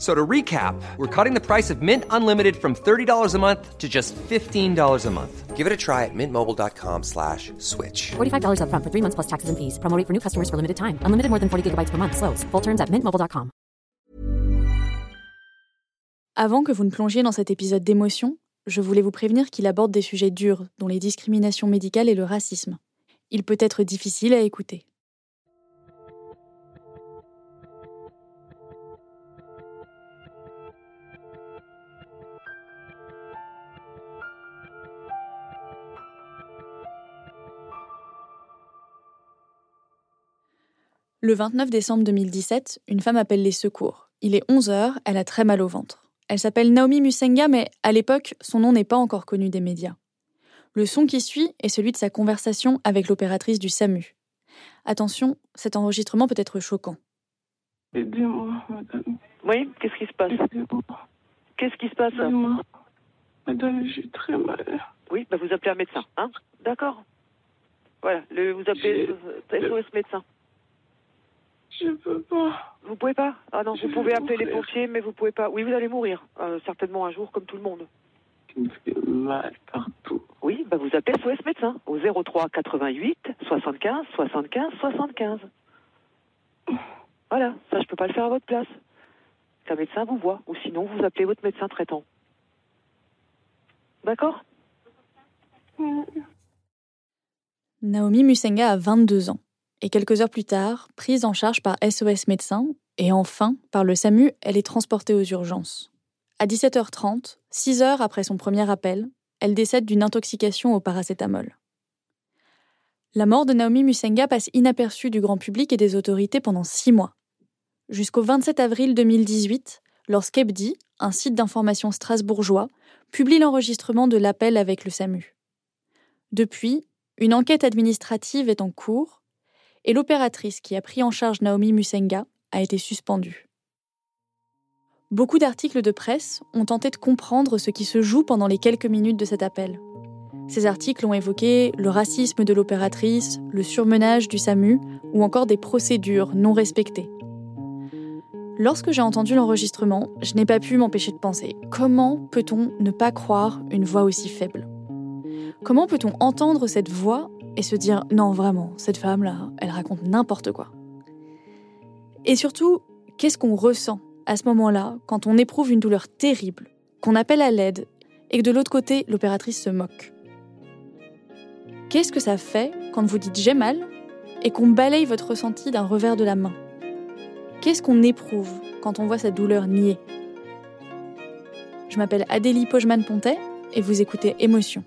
So to recap, we're cutting the price of Mint Unlimited from $30 a month to just $15 a month. Give it a try at mintmobile.com slash switch. $45 upfront for three months plus taxes and fees. Promo rate for new customers for limited time. Unlimited more than 40 gigabytes per month. Slows. Full terms at mintmobile.com. Avant que vous ne plongiez dans cet épisode d'émotion, je voulais vous prévenir qu'il aborde des sujets durs, dont les discriminations médicales et le racisme. Il peut être difficile à écouter. Le 29 décembre 2017, une femme appelle les secours. Il est 11 heures, elle a très mal au ventre. Elle s'appelle Naomi Musenga, mais à l'époque, son nom n'est pas encore connu des médias. Le son qui suit est celui de sa conversation avec l'opératrice du SAMU. Attention, cet enregistrement peut être choquant. Aidez-moi, madame. Oui, qu'est-ce qui se passe? Aidez-moi. Qu'est-ce qui se passe? Aidez-moi. Madame, j'ai très mal. Oui, bah vous appelez un médecin, hein? D'accord. Voilà, le, vous appelez SOS médecin. Je peux pas. Vous pouvez pas? Ah non, Je vous pouvez appeler les pompiers, mais vous pouvez pas. Oui, vous allez mourir, euh, certainement un jour, comme tout le monde. Il me fait mal partout. Oui, bah vous appelez SOS médecin au 03 88 75 75 75. Voilà, ça je peux pas le faire à votre place. Qu'un médecin vous voit, ou sinon vous appelez votre médecin traitant. D'accord? Naomi Musenga a 22 ans. Et quelques heures plus tard, prise en charge par SOS Médecins, et enfin par le SAMU, elle est transportée aux urgences. À 17h30, 6 heures après son premier appel, elle décède d'une intoxication au paracétamol. La mort de Naomi Musenga passe inaperçue du grand public et des autorités pendant six mois. Jusqu'au 27 avril 2018, lorsqu'Ebdi, un site d'information strasbourgeois, publie l'enregistrement de l'appel avec le SAMU. Depuis, une enquête administrative est en cours et l'opératrice qui a pris en charge Naomi Musenga a été suspendue. Beaucoup d'articles de presse ont tenté de comprendre ce qui se joue pendant les quelques minutes de cet appel. Ces articles ont évoqué le racisme de l'opératrice, le surmenage du SAMU ou encore des procédures non respectées. Lorsque j'ai entendu l'enregistrement, je n'ai pas pu m'empêcher de penser comment peut-on ne pas croire une voix aussi faible? Comment peut-on entendre cette voix et se dire non vraiment, cette femme-là, elle raconte n'importe quoi. Et surtout, qu'est-ce qu'on ressent à ce moment-là quand on éprouve une douleur terrible, qu'on appelle à l'aide et que de l'autre côté, l'opératrice se moque? Qu'est-ce que ça fait quand vous dites j'ai mal et qu'on balaye votre ressenti d'un revers de la main? Qu'est-ce qu'on éprouve quand on voit sa douleur niée Je m'appelle Adélie Pojman-Pontet et vous écoutez Émotion.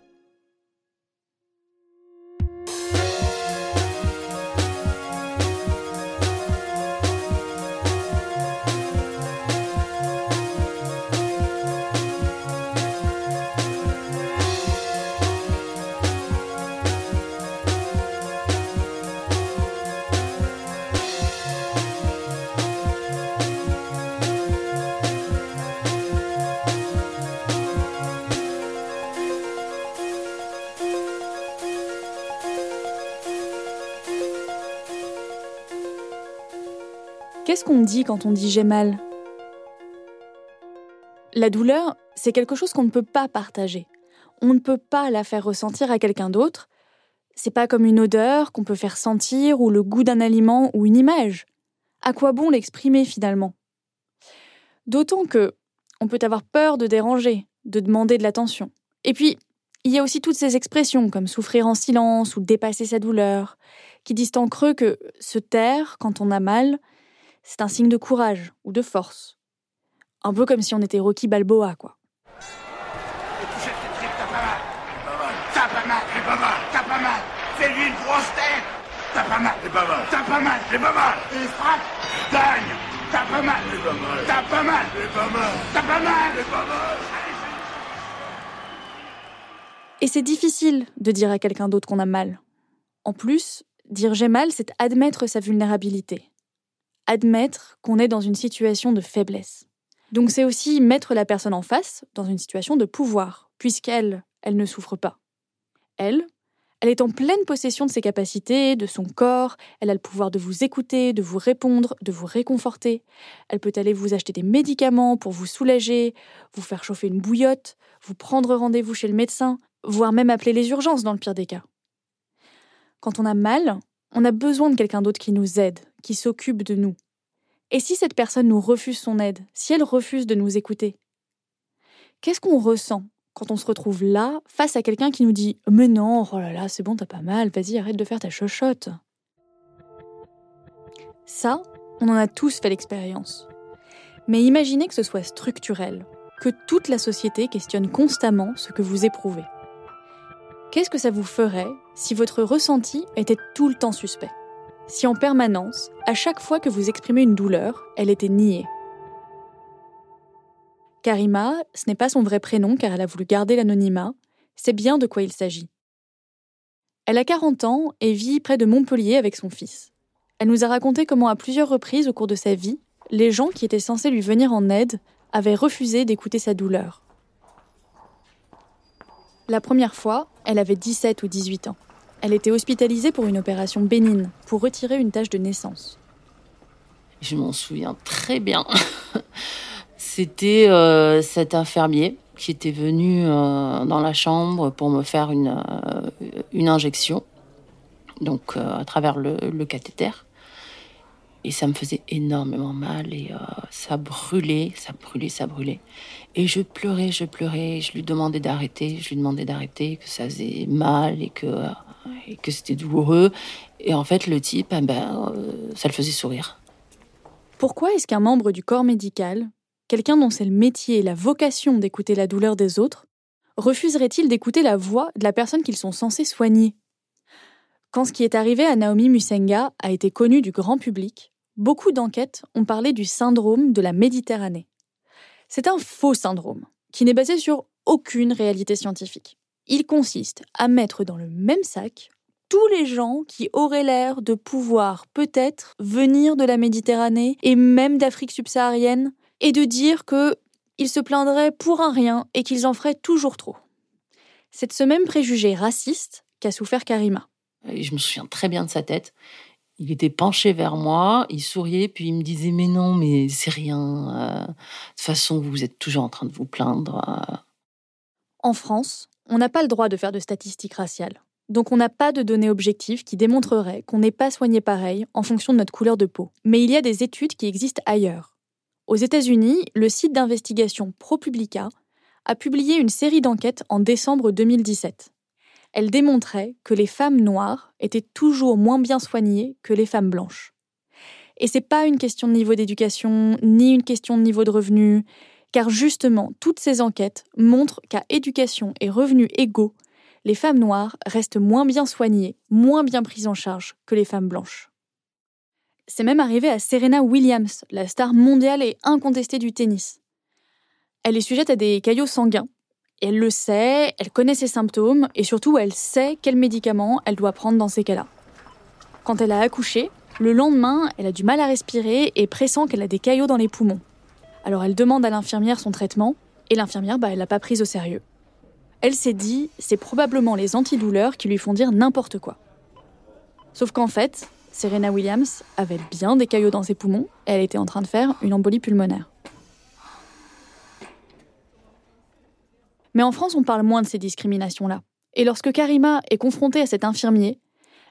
Qu'est-ce qu'on dit quand on dit j'ai mal? La douleur, c'est quelque chose qu'on ne peut pas partager. On ne peut pas la faire ressentir à quelqu'un d'autre. C'est pas comme une odeur qu'on peut faire sentir ou le goût d'un aliment ou une image. À quoi bon l'exprimer finalement? D'autant que on peut avoir peur de déranger, de demander de l'attention. Et puis, il y a aussi toutes ces expressions comme souffrir en silence ou dépasser sa douleur, qui disent en creux que se taire quand on a mal, c'est un signe de courage ou de force. Un peu comme si on était Rocky Balboa, quoi. Mal, t'as pas mal, t'as pas mal. Fais-lui une grosse tête. T'as pas mal, t'as pas mal, t'as pas mal, t'as pas mal. Et frappe, gagne. T'as pas mal, t'as pas mal, t'as pas mal, t'as pas mal, t'as pas mal. Et c'est difficile de dire à quelqu'un d'autre qu'on a mal. En plus, dire j'ai mal, c'est admettre sa vulnérabilité. Admettre qu'on est dans une situation de faiblesse. Donc c'est aussi mettre la personne en face dans une situation de pouvoir, puisqu'elle, elle ne souffre pas. Elle, elle est en pleine possession de ses capacités, de son corps, elle a le pouvoir de vous écouter, de vous répondre, de vous réconforter. Elle peut aller vous acheter des médicaments pour vous soulager, vous faire chauffer une bouillotte, vous prendre rendez-vous chez le médecin, voire même appeler les urgences dans le pire des cas. Quand on a mal, on a besoin de quelqu'un d'autre qui nous aide, qui s'occupe de nous. Et si cette personne nous refuse son aide, si elle refuse de nous écouter, qu'est-ce qu'on ressent quand on se retrouve là, face à quelqu'un qui nous dit Mais non, oh là là, c'est bon, t'as pas mal, vas-y, arrête de faire ta chochotte. Ça, on en a tous fait l'expérience. Mais imaginez que ce soit structurel, que toute la société questionne constamment ce que vous éprouvez. Qu'est-ce que ça vous ferait si votre ressenti était tout le temps suspect Si en permanence, à chaque fois que vous exprimez une douleur, elle était niée Karima, ce n'est pas son vrai prénom car elle a voulu garder l'anonymat, c'est bien de quoi il s'agit. Elle a 40 ans et vit près de Montpellier avec son fils. Elle nous a raconté comment à plusieurs reprises au cours de sa vie, les gens qui étaient censés lui venir en aide avaient refusé d'écouter sa douleur. La première fois, elle avait 17 ou 18 ans. Elle était hospitalisée pour une opération bénigne, pour retirer une tache de naissance. Je m'en souviens très bien. C'était euh, cet infirmier qui était venu euh, dans la chambre pour me faire une, euh, injection, donc à travers le, cathéter. Et ça me faisait énormément mal et ça brûlait, ça brûlait, ça brûlait. Et je pleurais, je pleurais, je lui demandais d'arrêter, je lui demandais d'arrêter, que ça faisait mal et que, et que c'était douloureux. Et en fait, le type, eh ben, ça le faisait sourire. Pourquoi est-ce qu'un membre du corps médical quelqu'un dont c'est le métier et la vocation d'écouter la douleur des autres, refuserait-il d'écouter la voix de la personne qu'ils sont censés soigner? Quand ce qui est arrivé à Naomi Musenga a été connu du grand public, beaucoup d'enquêtes ont parlé du syndrome de la Méditerranée. C'est un faux syndrome, qui n'est basé sur aucune réalité scientifique. Il consiste à mettre dans le même sac tous les gens qui auraient l'air de pouvoir peut-être venir de la Méditerranée et même d'Afrique subsaharienne et de dire qu'ils se plaindraient pour un rien et qu'ils en feraient toujours trop. C'est de ce même préjugé raciste qu'a souffert Karima. je me souviens très bien de sa tête. Il était penché vers moi, il souriait, puis il me disait Mais non, mais c'est rien. Euh, de toute façon, vous êtes toujours en train de vous plaindre. Euh. En France, on n'a pas le droit de faire de statistiques raciales. Donc on n'a pas de données objectives qui démontreraient qu'on n'est pas soigné pareil en fonction de notre couleur de peau. Mais il y a des études qui existent ailleurs. Aux États-Unis, le site d'investigation ProPublica a publié une série d'enquêtes en décembre 2017. Elle démontrait que les femmes noires étaient toujours moins bien soignées que les femmes blanches. Et c'est pas une question de niveau d'éducation, ni une question de niveau de revenu, car justement, toutes ces enquêtes montrent qu'à éducation et revenus égaux, les femmes noires restent moins bien soignées, moins bien prises en charge que les femmes blanches. C'est même arrivé à Serena Williams, la star mondiale et incontestée du tennis. Elle est sujette à des caillots sanguins. Elle le sait, elle connaît ses symptômes et surtout elle sait quels médicaments elle doit prendre dans ces cas-là. Quand elle a accouché, le lendemain, elle a du mal à respirer et pressent qu'elle a des caillots dans les poumons. Alors elle demande à l'infirmière son traitement et l'infirmière, bah, elle l'a pas prise au sérieux. Elle s'est dit, c'est probablement les antidouleurs qui lui font dire n'importe quoi. Sauf qu'en fait, Serena Williams avait bien des caillots dans ses poumons et elle était en train de faire une embolie pulmonaire. Mais en France, on parle moins de ces discriminations-là. Et lorsque Karima est confrontée à cet infirmier,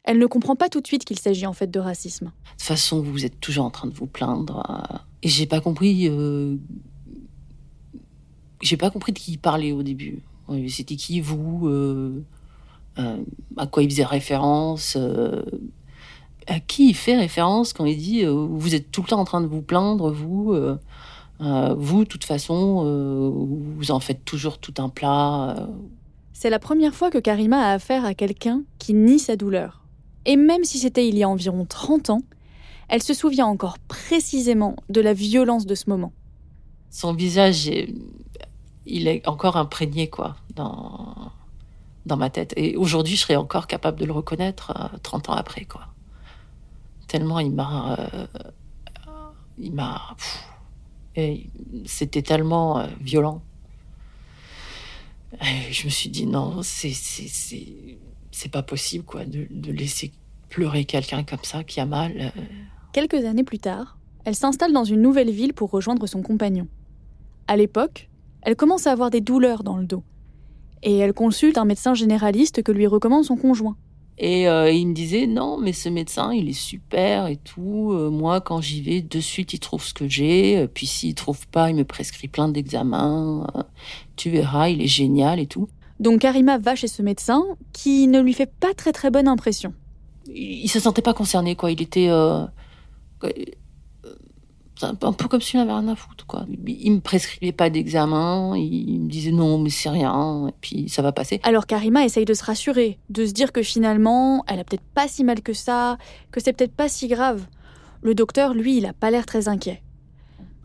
elle ne comprend pas tout de suite qu'il s'agit en fait de racisme. De toute façon, vous êtes toujours en train de vous plaindre. Euh, et j'ai pas compris. Euh, j'ai pas compris de qui il parlait au début. C'était qui vous euh, À quoi il faisait référence à qui il fait référence quand il dit euh, vous êtes tout le temps en train de vous plaindre, vous, euh, vous, de toute façon, euh, vous en faites toujours tout un plat. euh. C'est la première fois que Karima a affaire à quelqu'un qui nie sa douleur. Et même si c'était il y a environ 30 ans, elle se souvient encore précisément de la violence de ce moment. Son visage, est- il est encore imprégné quoi dans dans ma tête. Et aujourd'hui, je serais encore capable de le reconnaître euh, 30 ans après quoi. Tellement il m'a, il m'a, c'était tellement euh, violent. Je me suis dit non, c'est c'est pas possible quoi de, de laisser pleurer quelqu'un comme ça qui a mal. euh. Quelques années plus tard, elle s'installe dans une nouvelle ville pour rejoindre son compagnon. À l'époque, elle commence à avoir des douleurs dans le dos. Et elle consulte un médecin généraliste que lui recommande son conjoint. Et euh, il me disait non, mais ce médecin, il est super et tout. Euh, moi, quand j'y vais, de suite, il trouve ce que j'ai. Euh, Puis s'il trouve pas, il me prescrit plein d'examens. Euh, tu verras, il est génial et tout. Donc Karima va chez ce médecin qui ne lui fait pas très très bonne impression. Il, il se sentait pas concerné, quoi. Il était euh, quoi, euh, c'est un peu, comme s'il avait rien à foutre, quoi. Il, me prescrivait pas d'examen. Il me disait non, mais c'est rien. Et puis ça va passer. Alors Karima essaye de se rassurer, de se dire que finalement, elle a peut-être pas si mal que ça, que c'est peut-être pas si grave. Le docteur, lui, il a pas l'air très inquiet.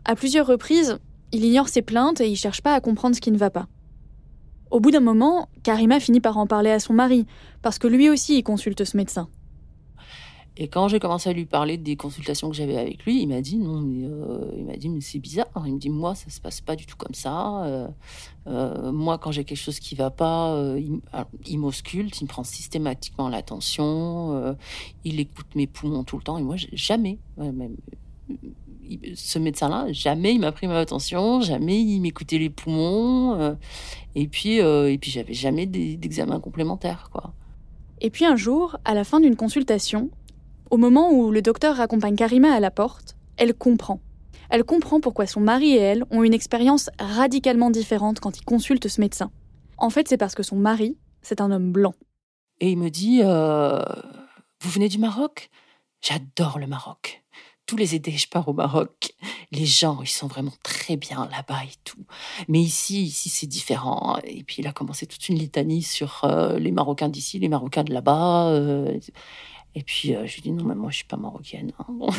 À plusieurs reprises, il ignore ses plaintes et il cherche pas à comprendre ce qui ne va pas. Au bout d'un moment, Karima finit par en parler à son mari, parce que lui aussi il consulte ce médecin. Et quand j'ai commencé à lui parler des consultations que j'avais avec lui, il m'a dit non, mais euh, il m'a dit mais c'est bizarre. Il me dit moi ça se passe pas du tout comme ça. Euh, euh, moi quand j'ai quelque chose qui va pas, il, il m'ausculte, il me prend systématiquement l'attention, il écoute mes poumons tout le temps et moi jamais. ce médecin-là, jamais il m'a pris ma attention, jamais il m'écoutait les poumons, et puis et puis j'avais jamais d'examen complémentaire quoi. Et puis un jour, à la fin d'une consultation, au moment où le docteur accompagne Karima à la porte, elle comprend. Elle comprend pourquoi son mari et elle ont une expérience radicalement différente quand ils consultent ce médecin. En fait, c'est parce que son mari, c'est un homme blanc. Et il me dit euh, Vous venez du Maroc? J'adore le Maroc. Tous les étés, je pars au Maroc. Les gens, ils sont vraiment très bien là-bas et tout. Mais ici, ici, c'est différent. Et puis, il a commencé toute une litanie sur euh, les Marocains d'ici, les Marocains de là-bas. euh. Et puis, euh, je lui dis Non, mais moi, je suis pas marocaine. hein. Bon.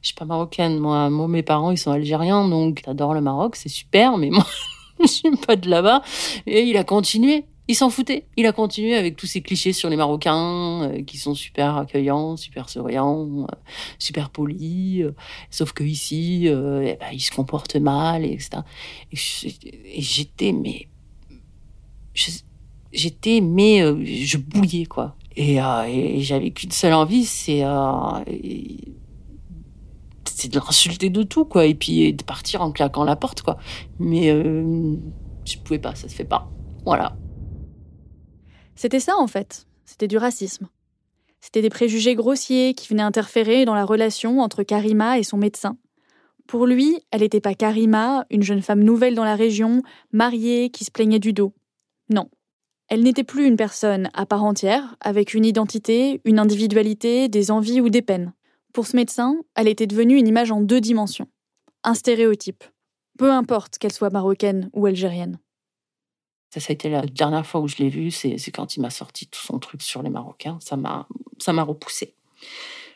Je suis pas marocaine, moi. Mes parents, ils sont algériens, donc j'adore le Maroc, c'est super, mais moi, je suis pas de là-bas. Et il a continué. Il s'en foutait. Il a continué avec tous ces clichés sur les Marocains, euh, qui sont super accueillants, super souriants, euh, super polis. sauf que ici, eh ben, ils se comportent mal, et etc. Et j'étais, mais. je- J'étais, mais euh, je bouillais, quoi. Et, euh, et j'avais qu'une seule envie, c'est. euh, et- c'est de l'insulter de tout, quoi. Et puis de partir en claquant la porte, quoi. Mais je pouvais pas, ça se fait pas. Voilà. C'était ça en fait, c'était du racisme. C'était des préjugés grossiers qui venaient interférer dans la relation entre Karima et son médecin. Pour lui, elle n'était pas Karima, une jeune femme nouvelle dans la région, mariée, qui se plaignait du dos. Non. Elle n'était plus une personne à part entière, avec une identité, une individualité, des envies ou des peines. Pour ce médecin, elle était devenue une image en deux dimensions. Un stéréotype. Peu importe qu'elle soit marocaine ou algérienne. Ça, ça a été la dernière fois où je l'ai vu, c'est quand il m'a sorti tout son truc sur les Marocains. Ça m'a ça m'a repoussé.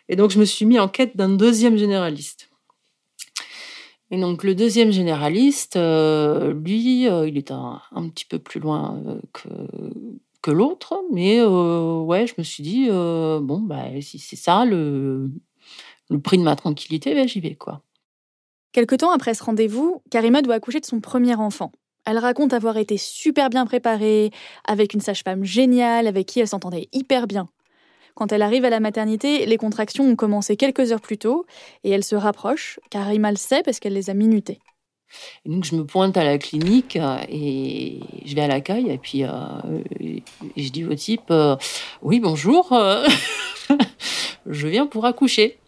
Et donc, je me suis mis en quête d'un deuxième généraliste. Et donc, le deuxième généraliste, euh, lui, euh, il est un, petit peu plus loin euh, que, que l'autre. Mais ouais, je me suis dit, bon, bah, si c'est ça le, le prix de ma tranquillité, ben, j'y vais, quoi. Quelque temps après ce rendez-vous, Karima doit accoucher de son premier enfant. Elle raconte avoir été super bien préparée, avec une sage-femme géniale, avec qui elle s'entendait hyper bien. Quand elle arrive à la maternité, les contractions ont commencé quelques heures plus tôt, et elle se rapproche, Karima le sait parce qu'elle les a minutées. Et donc, je me pointe à la clinique euh, et je vais à l'accueil. Et puis, euh, et je dis au type euh, Oui, bonjour, je viens pour accoucher.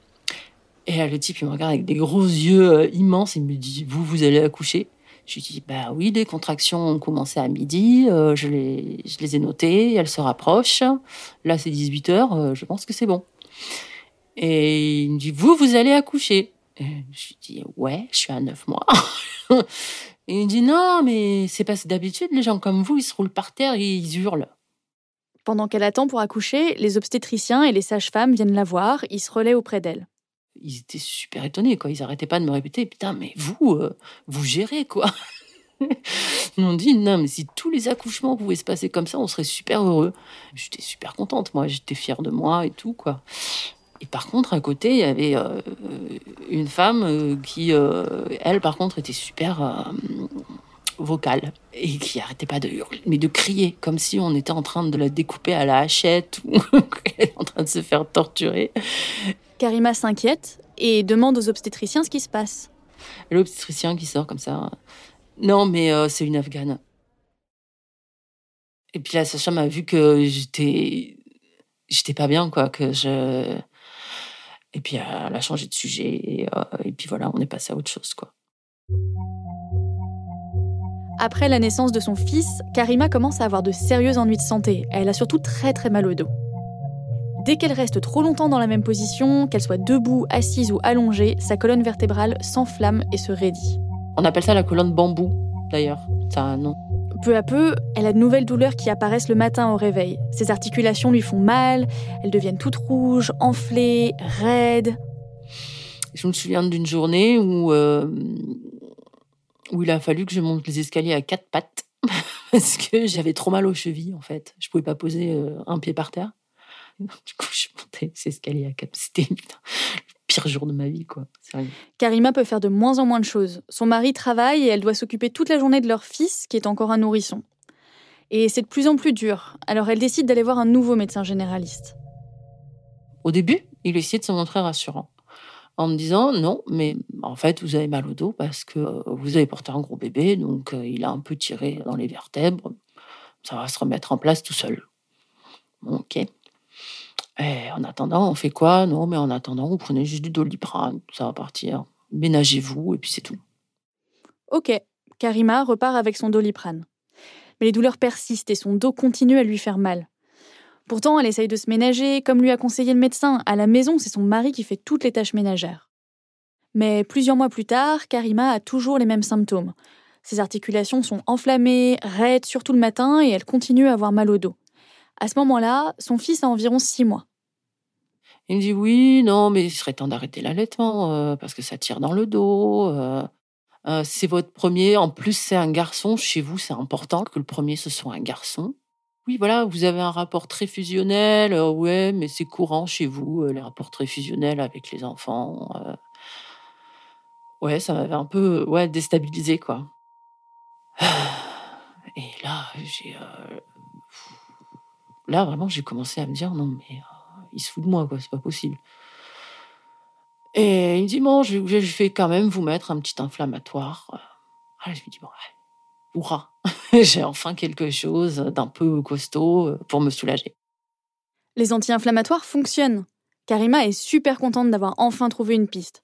Et là, le type, il me regarde avec des gros yeux immenses. Il me dit Vous, vous allez accoucher? Je lui dis, bah oui, les contractions ont commencé à midi, euh, je, les, je les ai notées, elles se rapprochent. Là, c'est 18 heures, euh, je pense que c'est bon. Et il me dit, vous, vous allez accoucher. Je lui dis, ouais, je suis à 9 mois. et il me dit, non, mais c'est pas d'habitude, les gens comme vous, ils se roulent par terre et ils hurlent. Pendant qu'elle attend pour accoucher, les obstétriciens et les sages-femmes viennent la voir, ils se relaient auprès d'elle. Ils étaient super étonnés, quoi. Ils arrêtaient pas de me répéter, putain, mais vous, euh, vous gérez, quoi. Ils m'ont dit, non, mais si tous les accouchements pouvaient se passer comme ça, on serait super heureux. J'étais super contente, moi, j'étais fière de moi et tout, quoi. Et par contre, à côté, il y avait euh, une femme euh, qui, elle, par contre, était super vocale et qui arrêtait pas de hurler, mais de crier, comme si on était en train de la découper à la hachette ou qu'elle est en train de se faire torturer. Karima s'inquiète et demande aux obstétriciens ce qui se passe. L'obstétricien qui sort comme ça. Non, mais euh, c'est une Afghane. Et puis la sage-femme a vu que j'étais, j'étais pas bien, quoi, que je. Et puis elle a changé de sujet et, euh, et puis voilà, on est passé à autre chose, quoi. Après la naissance de son fils, Karima commence à avoir de sérieux ennuis de santé. Elle a surtout très très mal au dos. Dès qu'elle reste trop longtemps dans la même position, qu'elle soit debout, assise ou allongée, sa colonne vertébrale s'enflamme et se raidit. On appelle ça la colonne bambou, d'ailleurs. Ça a un nom. Peu à peu, elle a de nouvelles douleurs qui apparaissent le matin au réveil. Ses articulations lui font mal, elles deviennent toutes rouges, enflées, raides. Je me souviens d'une journée où, euh, où il a fallu que je monte les escaliers à quatre pattes parce que j'avais trop mal aux chevilles, en fait. Je pouvais pas poser euh, un pied par terre. Du coup, je montais ces escaliers à quatre. C'était le pire jour de ma vie, quoi. Sérieux. Karima peut faire de moins en moins de choses. Son mari travaille et elle doit s'occuper toute la journée de leur fils, qui est encore un nourrisson. Et c'est de plus en plus dur, alors elle décide d'aller voir un nouveau médecin généraliste. Au début, il essayait de se montrer rassurant. En me disant, non, mais en fait, vous avez mal au dos parce que euh, vous avez porté un gros bébé, donc euh, il a un peu tiré dans les vertèbres. Ça va se remettre en place tout seul. Ok. En attendant, on fait quoi? Non, mais en attendant, vous prenez juste du doliprane, ça va partir. Ménagez-vous, et puis c'est tout. Ok, Karima repart avec son doliprane. Mais les douleurs persistent et son dos continue à lui faire mal. Pourtant, elle essaye de se ménager, comme lui a conseillé le médecin. À la maison, c'est son mari qui fait toutes les tâches ménagères. Mais plusieurs mois plus tard, Karima a toujours les mêmes symptômes. Ses articulations sont enflammées, raides, surtout le matin, et elle continue à avoir mal au dos. À ce moment-là, son fils a environ six mois. Il me dit oui, non, mais il serait temps d'arrêter l'allaitement euh, parce que ça tire dans le dos. euh, euh, c'est votre premier, en plus c'est un garçon. Chez vous, c'est important que le premier ce soit un garçon. Oui, voilà, vous avez un rapport très fusionnel. euh, ouais, mais c'est courant chez vous euh, les rapports très fusionnels avec les enfants. euh. Ouais, ça m'avait un peu ouais déstabilisé quoi. Et là, j'ai là vraiment j'ai commencé à me dire non mais il se fout de moi quoi, c'est pas possible. Et il me dit bon, je, vais quand même vous mettre un petit inflammatoire. Je lui dis bon, ouais, hurrah, j'ai enfin quelque chose d'un peu costaud euh, pour me soulager. Les anti-inflammatoires fonctionnent. Karima est super contente d'avoir enfin trouvé une piste.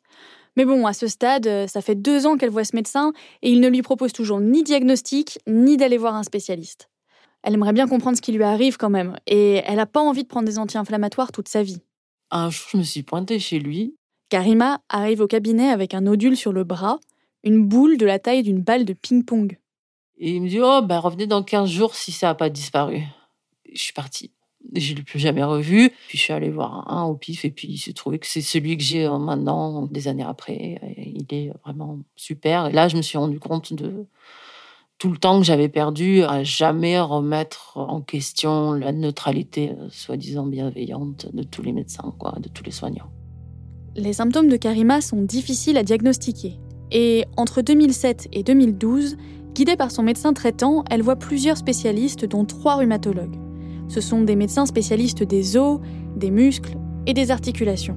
Mais bon, à ce stade, euh, ça fait deux ans qu'elle voit ce médecin et il ne lui propose toujours ni diagnostic, ni d'aller voir un spécialiste. Elle aimerait bien comprendre ce qui lui arrive quand même, et elle n'a pas envie de prendre des anti-inflammatoires toute sa vie. Un jour, je me suis pointée chez lui. Karima arrive au cabinet avec un nodule sur le bras, une boule de la taille d'une balle de ping-pong. Et il me dit oh ben revenez dans 15 jours si ça n'a pas disparu. Je suis partie. Je l'ai plus jamais revu. Puis je suis allée voir un au pif et puis il s'est trouvé que c'est celui que j'ai euh, maintenant des années après. Il est vraiment super. Et là je me suis rendu compte de tout le temps que j'avais perdu à jamais remettre en question la neutralité euh, soi-disant bienveillante de tous les médecins quoi, de tous les soignants. Les symptômes de Karima sont difficiles à diagnostiquer. Et entre 2007 et 2012, guidée par son médecin traitant, elle voit plusieurs spécialistes, dont trois rhumatologues. Ce sont des médecins spécialistes des os, des muscles et des articulations.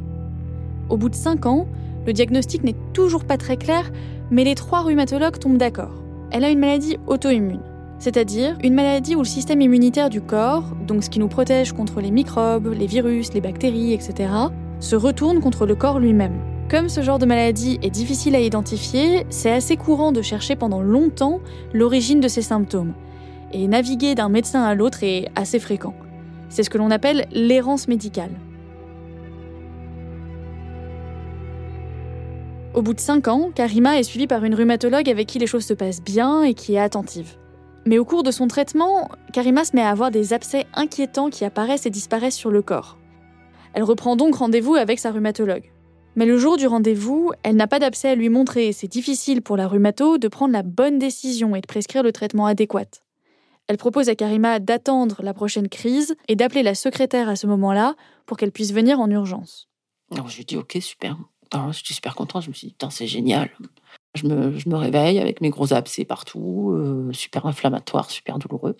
Au bout de cinq ans, le diagnostic n'est toujours pas très clair, mais les trois rhumatologues tombent d'accord. Elle a une maladie auto-immune, c'est-à-dire une maladie où le système immunitaire du corps, donc ce qui nous protège contre les microbes, les virus, les bactéries, etc., se retourne contre le corps lui-même. Comme ce genre de maladie est difficile à identifier, c'est assez courant de chercher pendant longtemps l'origine de ces symptômes. Et naviguer d'un médecin à l'autre est assez fréquent. C'est ce que l'on appelle l'errance médicale. Au bout de 5 ans, Karima est suivie par une rhumatologue avec qui les choses se passent bien et qui est attentive. Mais au cours de son traitement, Karima se met à avoir des abcès inquiétants qui apparaissent et disparaissent sur le corps. Elle reprend donc rendez-vous avec sa rhumatologue. Mais le jour du rendez-vous, elle n'a pas d'abcès à lui montrer et c'est difficile pour la rhumato de prendre la bonne décision et de prescrire le traitement adéquat. Elle propose à Karima d'attendre la prochaine crise et d'appeler la secrétaire à ce moment-là pour qu'elle puisse venir en urgence. Alors je lui dis ok super. Suis super contente, je me suis dit c'est génial. Je me, je me, réveille avec mes gros abcès partout, euh, super inflammatoire, super douloureux.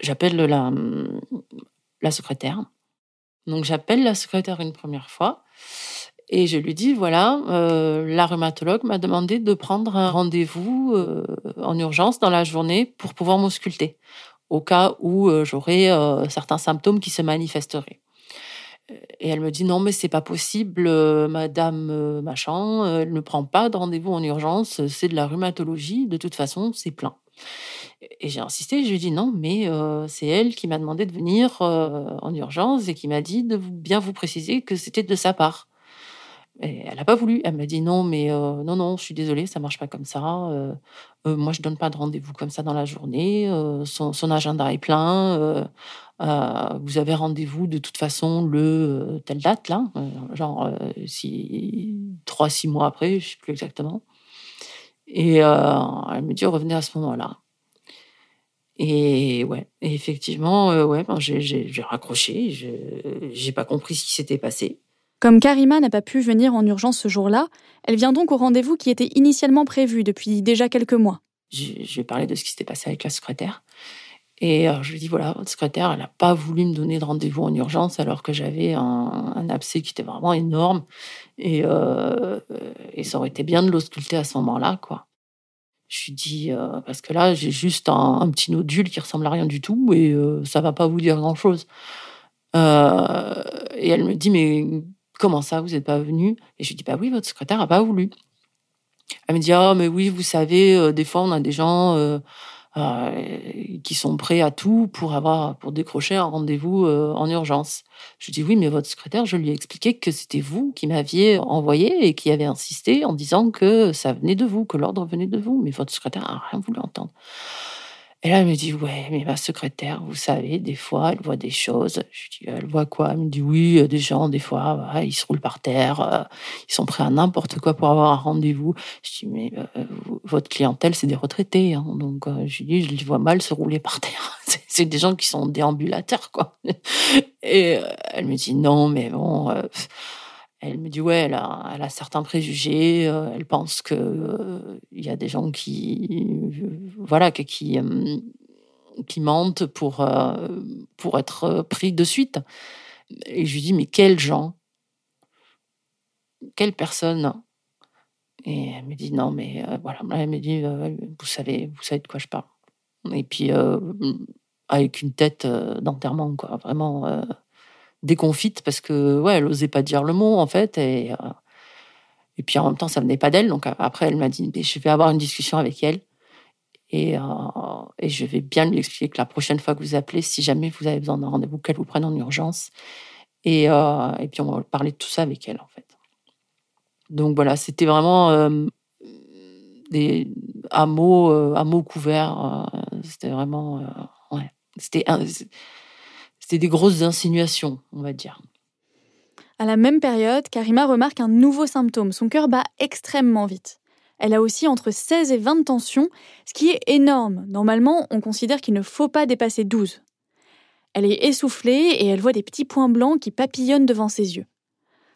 J'appelle la, la secrétaire donc j'appelle la secrétaire une première fois et je lui dis voilà, euh, la rhumatologue m'a demandé de prendre un rendez-vous euh, en urgence dans la journée pour pouvoir m'ausculter au cas où euh, j'aurais certains symptômes qui se manifesteraient. Et elle me dit non mais c'est pas possible, Madame Machin, elle ne prend pas de rendez-vous en urgence, c'est de la rhumatologie, de toute façon c'est plein. Et j'ai insisté, je lui ai dit non, mais euh, c'est elle qui m'a demandé de venir euh, en urgence et qui m'a dit de bien vous préciser que c'était de sa part. Elle n'a pas voulu. Elle m'a dit non, mais euh, non, non, je suis désolée, ça marche pas comme ça. Moi, je donne pas de rendez-vous comme ça dans la journée. Son, agenda est plein. Vous avez rendez-vous de toute façon le telle date là, genre si trois, six mois après, je sais plus exactement. Et elle me dit revenez à ce moment-là. Et ouais, et effectivement, euh, ouais, ben j'ai raccroché, j'ai pas compris ce qui s'était passé. Comme Karima n'a pas pu venir en urgence ce jour-là, elle vient donc au rendez-vous qui était initialement prévu depuis déjà quelques mois. Je lui ai parlé de ce qui s'était passé avec la secrétaire. Et je lui ai dit, voilà, votre secrétaire, elle n'a pas voulu me donner de rendez-vous en urgence alors que j'avais un, un, abcès qui était vraiment énorme. Et, euh, et ça aurait été bien de l'ausculter à ce moment-là, quoi. Je lui dis, euh, parce que là, j'ai juste un, petit nodule qui ressemble à rien du tout et euh, ça va pas vous dire grand-chose. Euh, et elle me dit, mais comment ça, vous n'êtes pas venu? Et je lui dis, bah oui, votre secrétaire a pas voulu. Elle me dit, ah, mais oui, vous savez, euh, des fois, on a des gens euh, qui sont prêts à tout pour avoir, pour décrocher un rendez-vous euh, en urgence. Je dis oui, mais votre secrétaire, je lui ai expliqué que c'était vous qui m'aviez envoyé et qui avait insisté en disant que ça venait de vous, que l'ordre venait de vous, mais votre secrétaire a rien voulu entendre. Et là, elle me dit, ouais, mais ma secrétaire, vous savez, des fois, elle voit des choses. Je dis, elle voit quoi? Elle me dit, oui, des gens, des fois, ils se roulent par terre, euh, ils sont prêts à n'importe quoi pour avoir un rendez-vous. Je dis, mais euh, votre clientèle, c'est des retraités. Hein. Donc, euh, je dis, je les vois mal se rouler par terre. c'est des gens qui sont déambulateurs, quoi. Et elle me dit, non, mais bon... Elle me dit ouais, elle a, certains préjugés. Euh, elle pense que euh, il y a des gens qui, euh, voilà, qui mentent pour pour être pris de suite. Et je lui dis mais quels gens, quelles personnes Et elle me dit non mais voilà, elle me dit vous savez, vous savez de quoi je parle. Et puis avec une tête d'enterrement quoi, vraiment déconfite parce que ouais, elle osait pas dire le mot en fait et euh, et puis en même temps ça venait pas d'elle. Donc après elle m'a dit je vais avoir une discussion avec elle et, euh, et je vais bien lui expliquer que la prochaine fois que vous appelez si jamais vous avez besoin d'un rendez-vous qu'elle vous prenne en urgence et euh, et puis on va parler de tout ça avec elle en fait. Donc voilà c'était vraiment des hameaux couverts c'était vraiment ouais c'était c'était des grosses insinuations, on va dire. À la même période, Karima remarque un nouveau symptôme. Son cœur bat extrêmement vite. Elle a aussi entre 16 et 20 tensions, ce qui est énorme. Normalement, on considère qu'il ne faut pas dépasser 12. Elle est essoufflée et elle voit des petits points blancs qui papillonnent devant ses yeux.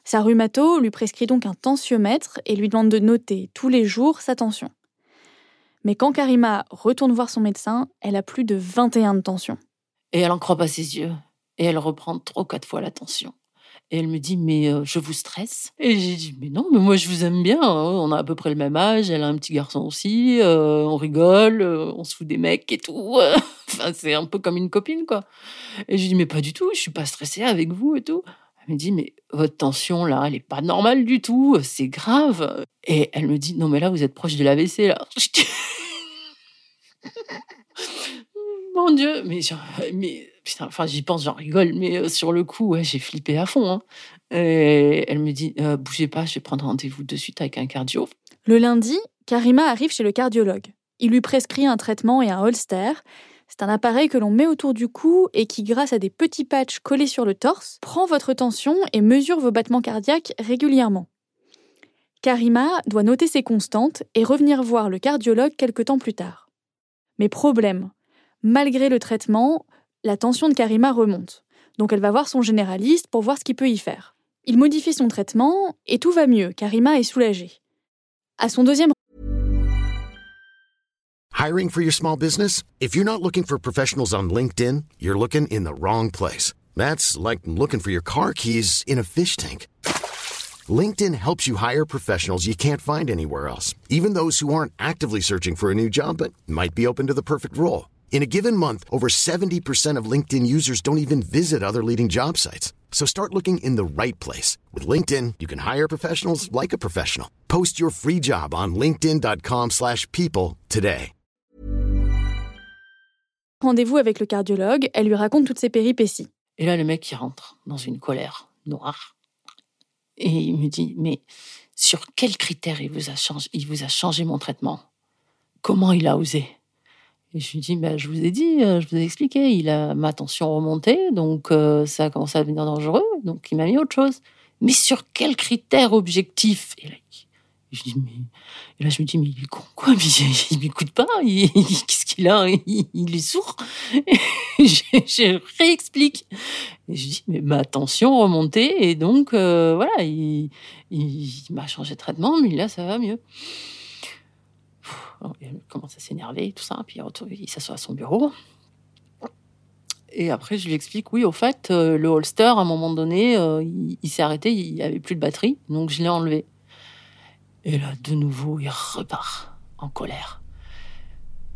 Sa rhumato lui prescrit donc un tensiomètre et lui demande de noter tous les jours sa tension. Mais quand Karima retourne voir son médecin, elle a plus de 21 de tension. Et elle en croit pas ses yeux. Et elle reprend trois ou quatre fois l'attention. Et elle me dit, mais euh, je vous stresse Et j'ai dit, mais non, mais moi je vous aime bien. Hein. On a à peu près le même âge. Elle a un petit garçon aussi. Euh, on rigole, euh, on se fout des mecs et tout. enfin, c'est un peu comme une copine, quoi. Et je dis, mais pas du tout. Je suis pas stressée avec vous et tout. Elle me dit, mais votre tension, là, elle est pas normale du tout, c'est grave. Et elle me dit, non, mais là, vous êtes proche de l'AVC, là. Mon Dieu, mais, mais putain, enfin, j'y pense, j'en rigole, mais euh, sur le coup, j'ai flippé à fond. hein. Elle me dit, euh, bougez pas, je vais prendre rendez-vous de suite avec un cardio. Le lundi, Karima arrive chez le cardiologue. Il lui prescrit un traitement et un holster. C'est un appareil que l'on met autour du cou et qui, grâce à des petits patchs collés sur le torse, prend votre tension et mesure vos battements cardiaques régulièrement. Karima doit noter ses constantes et revenir voir le cardiologue quelque temps plus tard. Mais problème, malgré le traitement, la tension de Karima remonte. Donc elle va voir son généraliste pour voir ce qu'il peut y faire. Il modifie son traitement et tout va mieux. Karima est soulagée. À son deuxième Hiring for your small business? If you're not looking for professionals on LinkedIn, you're looking in the wrong place. That's like looking for your car keys in a fish tank. LinkedIn helps you hire professionals you can't find anywhere else, even those who aren't actively searching for a new job but might be open to the perfect role. In a given month, over 70% of LinkedIn users don't even visit other leading job sites. So start looking in the right place. With LinkedIn, you can hire professionals like a professional. Post your free job on linkedin.com/people slash people today. rendez-vous avec le cardiologue, elle lui raconte toutes ses péripéties. Et là, le mec, il rentre dans une colère noire. Et il me dit, mais sur quels critères il vous a changé, il vous a changé mon traitement? Comment il a osé? Et je lui dis, bah, je vous ai dit, euh, je vous ai expliqué, il a ma tension remontée, donc euh, ça a commencé à devenir dangereux, donc il m'a mis autre chose. Mais sur quels critères objectifs Et là, je dis, mais... Là, je me dis, mais il est con, quoi mais Il, m'écoute pas, qu'est-ce qu'il a? Il, est sourd. Je, réexplique. Et je dis, mais ma tension remontait, et donc, euh, voilà, il, il, il m'a changé de traitement, mais là, ça va mieux. Il commence à s'énerver, tout ça, puis il, s'assoit à son bureau. Et après, je lui explique, oui, au fait, euh, le holster, à un moment donné, euh, il, s'est arrêté, il n'y avait plus de batterie, donc je l'ai enlevé. Et là, de nouveau, il repart en colère.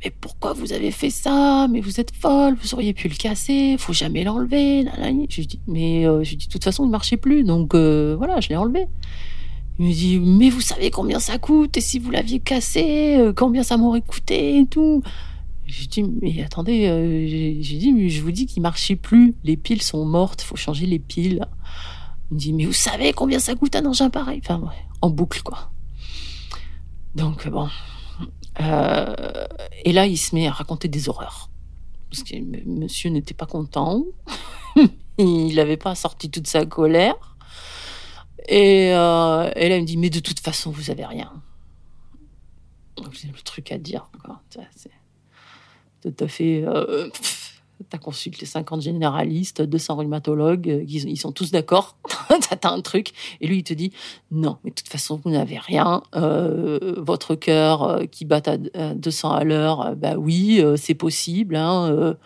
Mais pourquoi vous avez fait ça? Mais vous êtes folle, vous auriez pu le casser, faut jamais l'enlever. Je dis, mais euh, je dis, de toute façon, il marchait plus, donc voilà, je l'ai enlevé. Il me dit, mais vous savez combien ça coûte Et si vous l'aviez cassé, euh, combien ça m'aurait coûté et tout J'ai dit, mais attendez, euh, j'ai dit, mais je vous dis qu'il marchait plus. Les piles sont mortes, faut changer les piles. Il me dit, mais vous savez combien ça coûte un engin pareil? Enfin, ouais, en boucle, quoi. Donc, bon. Euh, et là, il se met à raconter des horreurs. Parce que monsieur n'était pas content. il n'avait pas sorti toute sa colère. Et, euh, là, me dit, mais de toute façon, vous avez rien. J'ai le truc à dire. C'est Tout à fait. T'as consulté 50 généralistes, 200 rhumatologues, euh, ils, sont tous d'accord. T'as un truc. Et lui, il te dit non, mais de toute façon, vous n'avez rien. Euh, votre cœur euh, qui bat à, à 200 à l'heure, bah oui, c'est possible. Hein.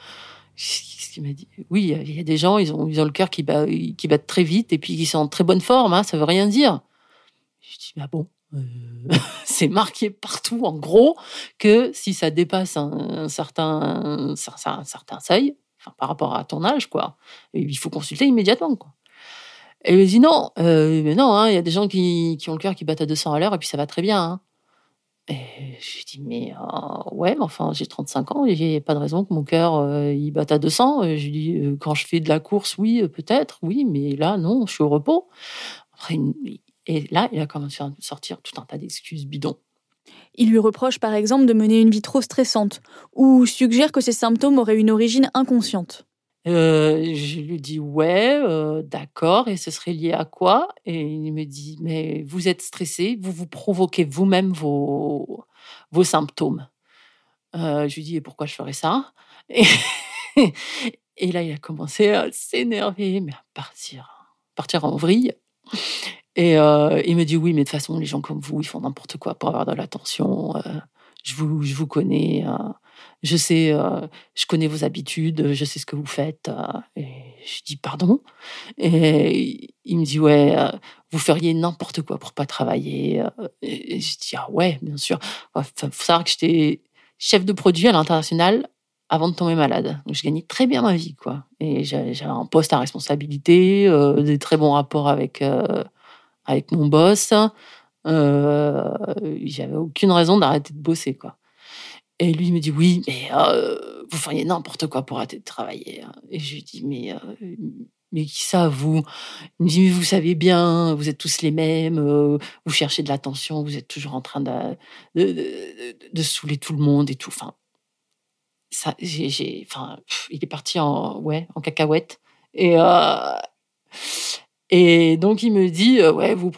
Qu'est-ce m'a dit Oui, il y a- des gens, ils ont, ils ont le cœur qui bat, qui bat très vite et puis ils sont en très bonne forme. Hein, ça veut rien dire. Je dis bah bon. euh, c'est marqué partout, en gros, que si ça dépasse un, un certain, un, certain- un certain seuil, enfin, par rapport à ton âge, quoi, il faut consulter immédiatement, quoi. Et il me dit non, euh, mais non, hein, il y a des gens qui, qui ont le cœur qui battent à 200 à l'heure et puis ça va très bien. hein. Je lui dis mais euh, ouais, enfin j'ai 35 ans et j'ai pas de raison que mon cœur euh, il batte à 200. Et je lui dis euh, quand je fais de la course, oui peut-être, oui, mais là non, je suis au repos. Il- et là il a commencé à sortir tout un tas d'excuses bidons. Il lui reproche par exemple de mener une vie trop stressante ou suggère que ses symptômes auraient une origine inconsciente. Euh, je lui dis ouais, euh, d'accord, et ce serait lié à quoi? Et il me dit mais vous êtes stressé, vous vous provoquez vous-même vos, vos symptômes. Euh, je lui dis et pourquoi je ferais ça? Et, là il a commencé à s'énerver, mais à partir, partir en vrille. Et il me dit oui, mais de toute façon les gens comme vous ils font n'importe quoi pour avoir de l'attention. je vous, je vous connais. Je sais, euh, je connais vos habitudes, je sais ce que vous faites. euh, et je dis pardon. Et il me dit ouais, euh, vous feriez n'importe quoi pour pas travailler. Et je dis ah ouais, bien sûr. Enfin, faut savoir que j'étais chef de produit à l'international avant de tomber malade. Donc, je gagnais très bien ma vie, quoi. Et j'avais un poste à responsabilité, des très bons rapports avec, avec mon boss. J'avais aucune raison d'arrêter de bosser, quoi. Et lui il me dit oui, mais vous feriez n'importe quoi pour arrêter de travailler. Et je lui dis mais mais qui ça vous? Il me dit mais vous savez bien, vous êtes tous les mêmes, vous cherchez de l'attention, vous êtes toujours en train de saouler tout le monde et tout. Enfin, il est parti en, ouais, en cacahuète. Et, euh, et donc, il me dit, euh, ouais, vous,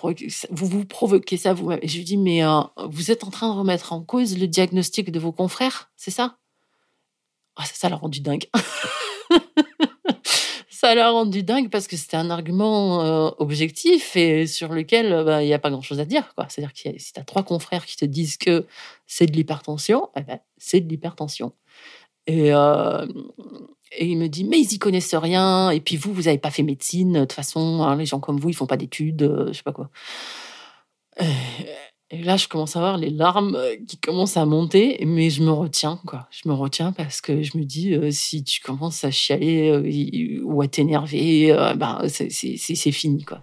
vous, vous provoquez ça vous-même. Et je lui dis, mais euh, vous êtes en train de remettre en cause le diagnostic de vos confrères, c'est ça? Ah, Ça, l'a rendu dingue. ça l'a rendu dingue parce que c'était un argument objectif et sur lequel bah, il n'y a pas grand-chose à dire. C'est-à-dire que si tu as trois confrères qui te disent que c'est de l'hypertension, eh ben, c'est de l'hypertension. Et, euh, et il me dit, mais ils y connaissent rien. Et puis vous, vous n'avez pas fait médecine. De toute façon, hein, les gens comme vous, ils font pas d'études, euh, je sais pas quoi. Et, là, je commence à voir les larmes euh, qui commencent à monter, mais je me retiens, quoi. Je me retiens parce que je me dis, si tu commences à chialer ou à t'énerver, ben, c'est fini, quoi.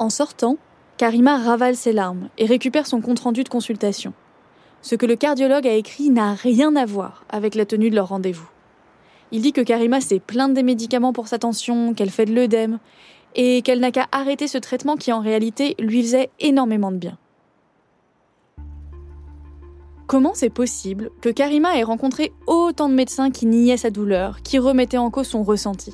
En sortant, Karima ravale ses larmes et récupère son compte-rendu de consultation. Ce que le cardiologue a écrit n'a rien à voir avec la tenue de leur rendez-vous. Il dit que Karima s'est plainte des médicaments pour sa tension, qu'elle fait de l'œdème, et qu'elle n'a qu'à arrêter ce traitement qui en réalité lui faisait énormément de bien. Comment c'est possible que Karima ait rencontré autant de médecins qui niaient sa douleur, qui remettaient en cause son ressenti?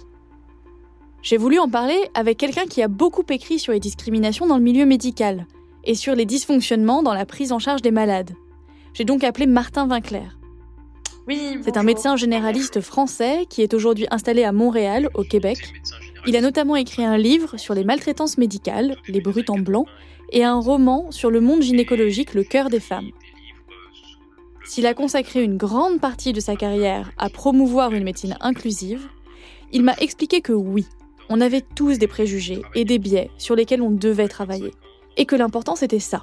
J'ai voulu en parler avec quelqu'un qui a beaucoup écrit sur les discriminations dans le milieu médical et sur les dysfonctionnements dans la prise en charge des malades. J'ai donc appelé Martin Vinclair. Oui, C'est un médecin généraliste français qui est aujourd'hui installé à Montréal, au Québec. Il a notamment écrit un livre sur les maltraitances médicales, Les Brutes en blanc, et un roman sur le monde gynécologique, Le cœur des femmes. S'il a consacré une grande partie de sa carrière à promouvoir une médecine inclusive, il m'a expliqué que oui, on avait tous des préjugés et des biais sur lesquels on devait travailler, et que l'important c'était ça,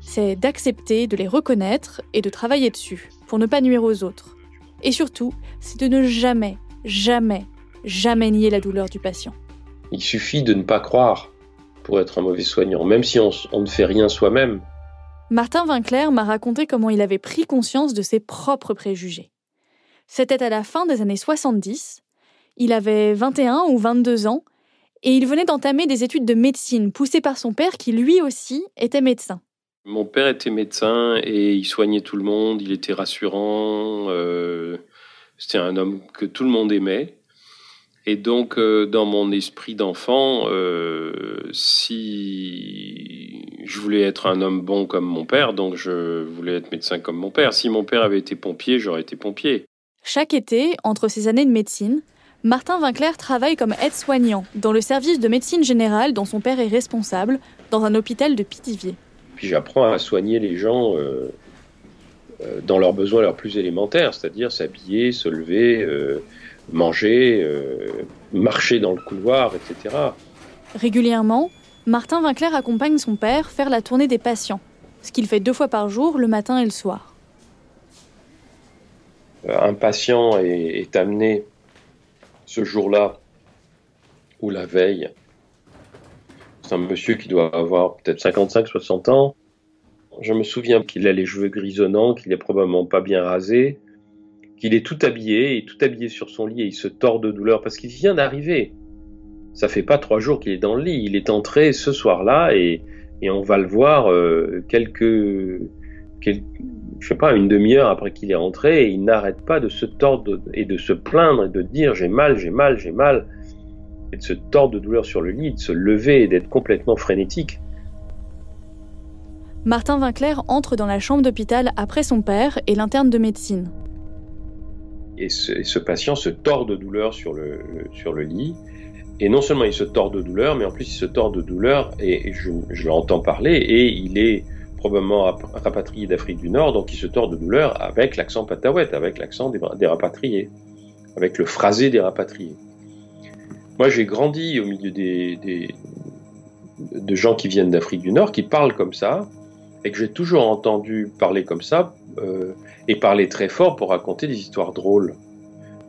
c'est d'accepter de les reconnaître et de travailler dessus pour ne pas nuire aux autres. Et surtout, c'est de ne jamais, jamais, jamais nier la douleur du patient. Il suffit de ne pas croire pour être un mauvais soignant, même si on, ne fait rien soi-même. Martin Vinclair m'a raconté comment il avait pris conscience de ses propres préjugés. C'était à la fin des années 70, il avait 21 ou 22 ans, et il venait d'entamer des études de médecine poussées par son père qui lui aussi était médecin. Mon père était médecin et il soignait tout le monde, il était rassurant, euh, c'était un homme que tout le monde aimait. Et donc, euh, dans mon esprit d'enfant, euh, si je voulais être un homme bon comme mon père, donc je voulais être médecin comme mon père. Si mon père avait été pompier, j'aurais été pompier. Chaque été, entre ses années de médecine, Martin Vinclair travaille comme aide-soignant dans le service de médecine générale dont son père est responsable, dans un hôpital de Pithiviers. Puis j'apprends à soigner les gens euh, euh, dans leurs besoins leurs plus élémentaires, c'est-à-dire s'habiller, se lever, euh, manger, marcher dans le couloir, etc. Régulièrement, Martin Vinclair accompagne son père faire la tournée des patients, ce qu'il fait deux fois par jour, le matin et le soir. Un patient est amené ce jour-là ou la veille c'est un monsieur qui doit avoir peut-être 55-60 ans. Je me souviens qu'il a les cheveux grisonnants, qu'il est probablement pas bien rasé, qu'il est tout habillé, et tout habillé sur son lit et il se tord de douleur parce qu'il vient d'arriver. Ça fait pas trois jours qu'il est dans le lit. Il est entré ce soir-là et, on va le voir euh, quelques, quelques, je sais pas, une demi-heure après qu'il est entré et il n'arrête pas de se tordre et de se plaindre et de dire j'ai mal, j'ai mal, j'ai mal et de se tordre de douleur sur le lit, de se lever et d'être complètement frénétique. Martin Vinclair entre dans la chambre d'hôpital après son père et l'interne de médecine. Et ce, patient se tord de douleur sur le, sur le lit. Et non seulement il se tord de douleur, mais en plus il se tord de douleur, et, je, l'entends parler, et il est probablement rapatrié d'Afrique du Nord, donc il se tord de douleur avec l'accent patawet, avec l'accent des, des rapatriés, avec le phrasé des rapatriés. Moi, j'ai grandi au milieu des, de gens qui viennent d'Afrique du Nord, qui parlent comme ça, et que j'ai toujours entendu parler comme ça euh, et parler très fort pour raconter des histoires drôles,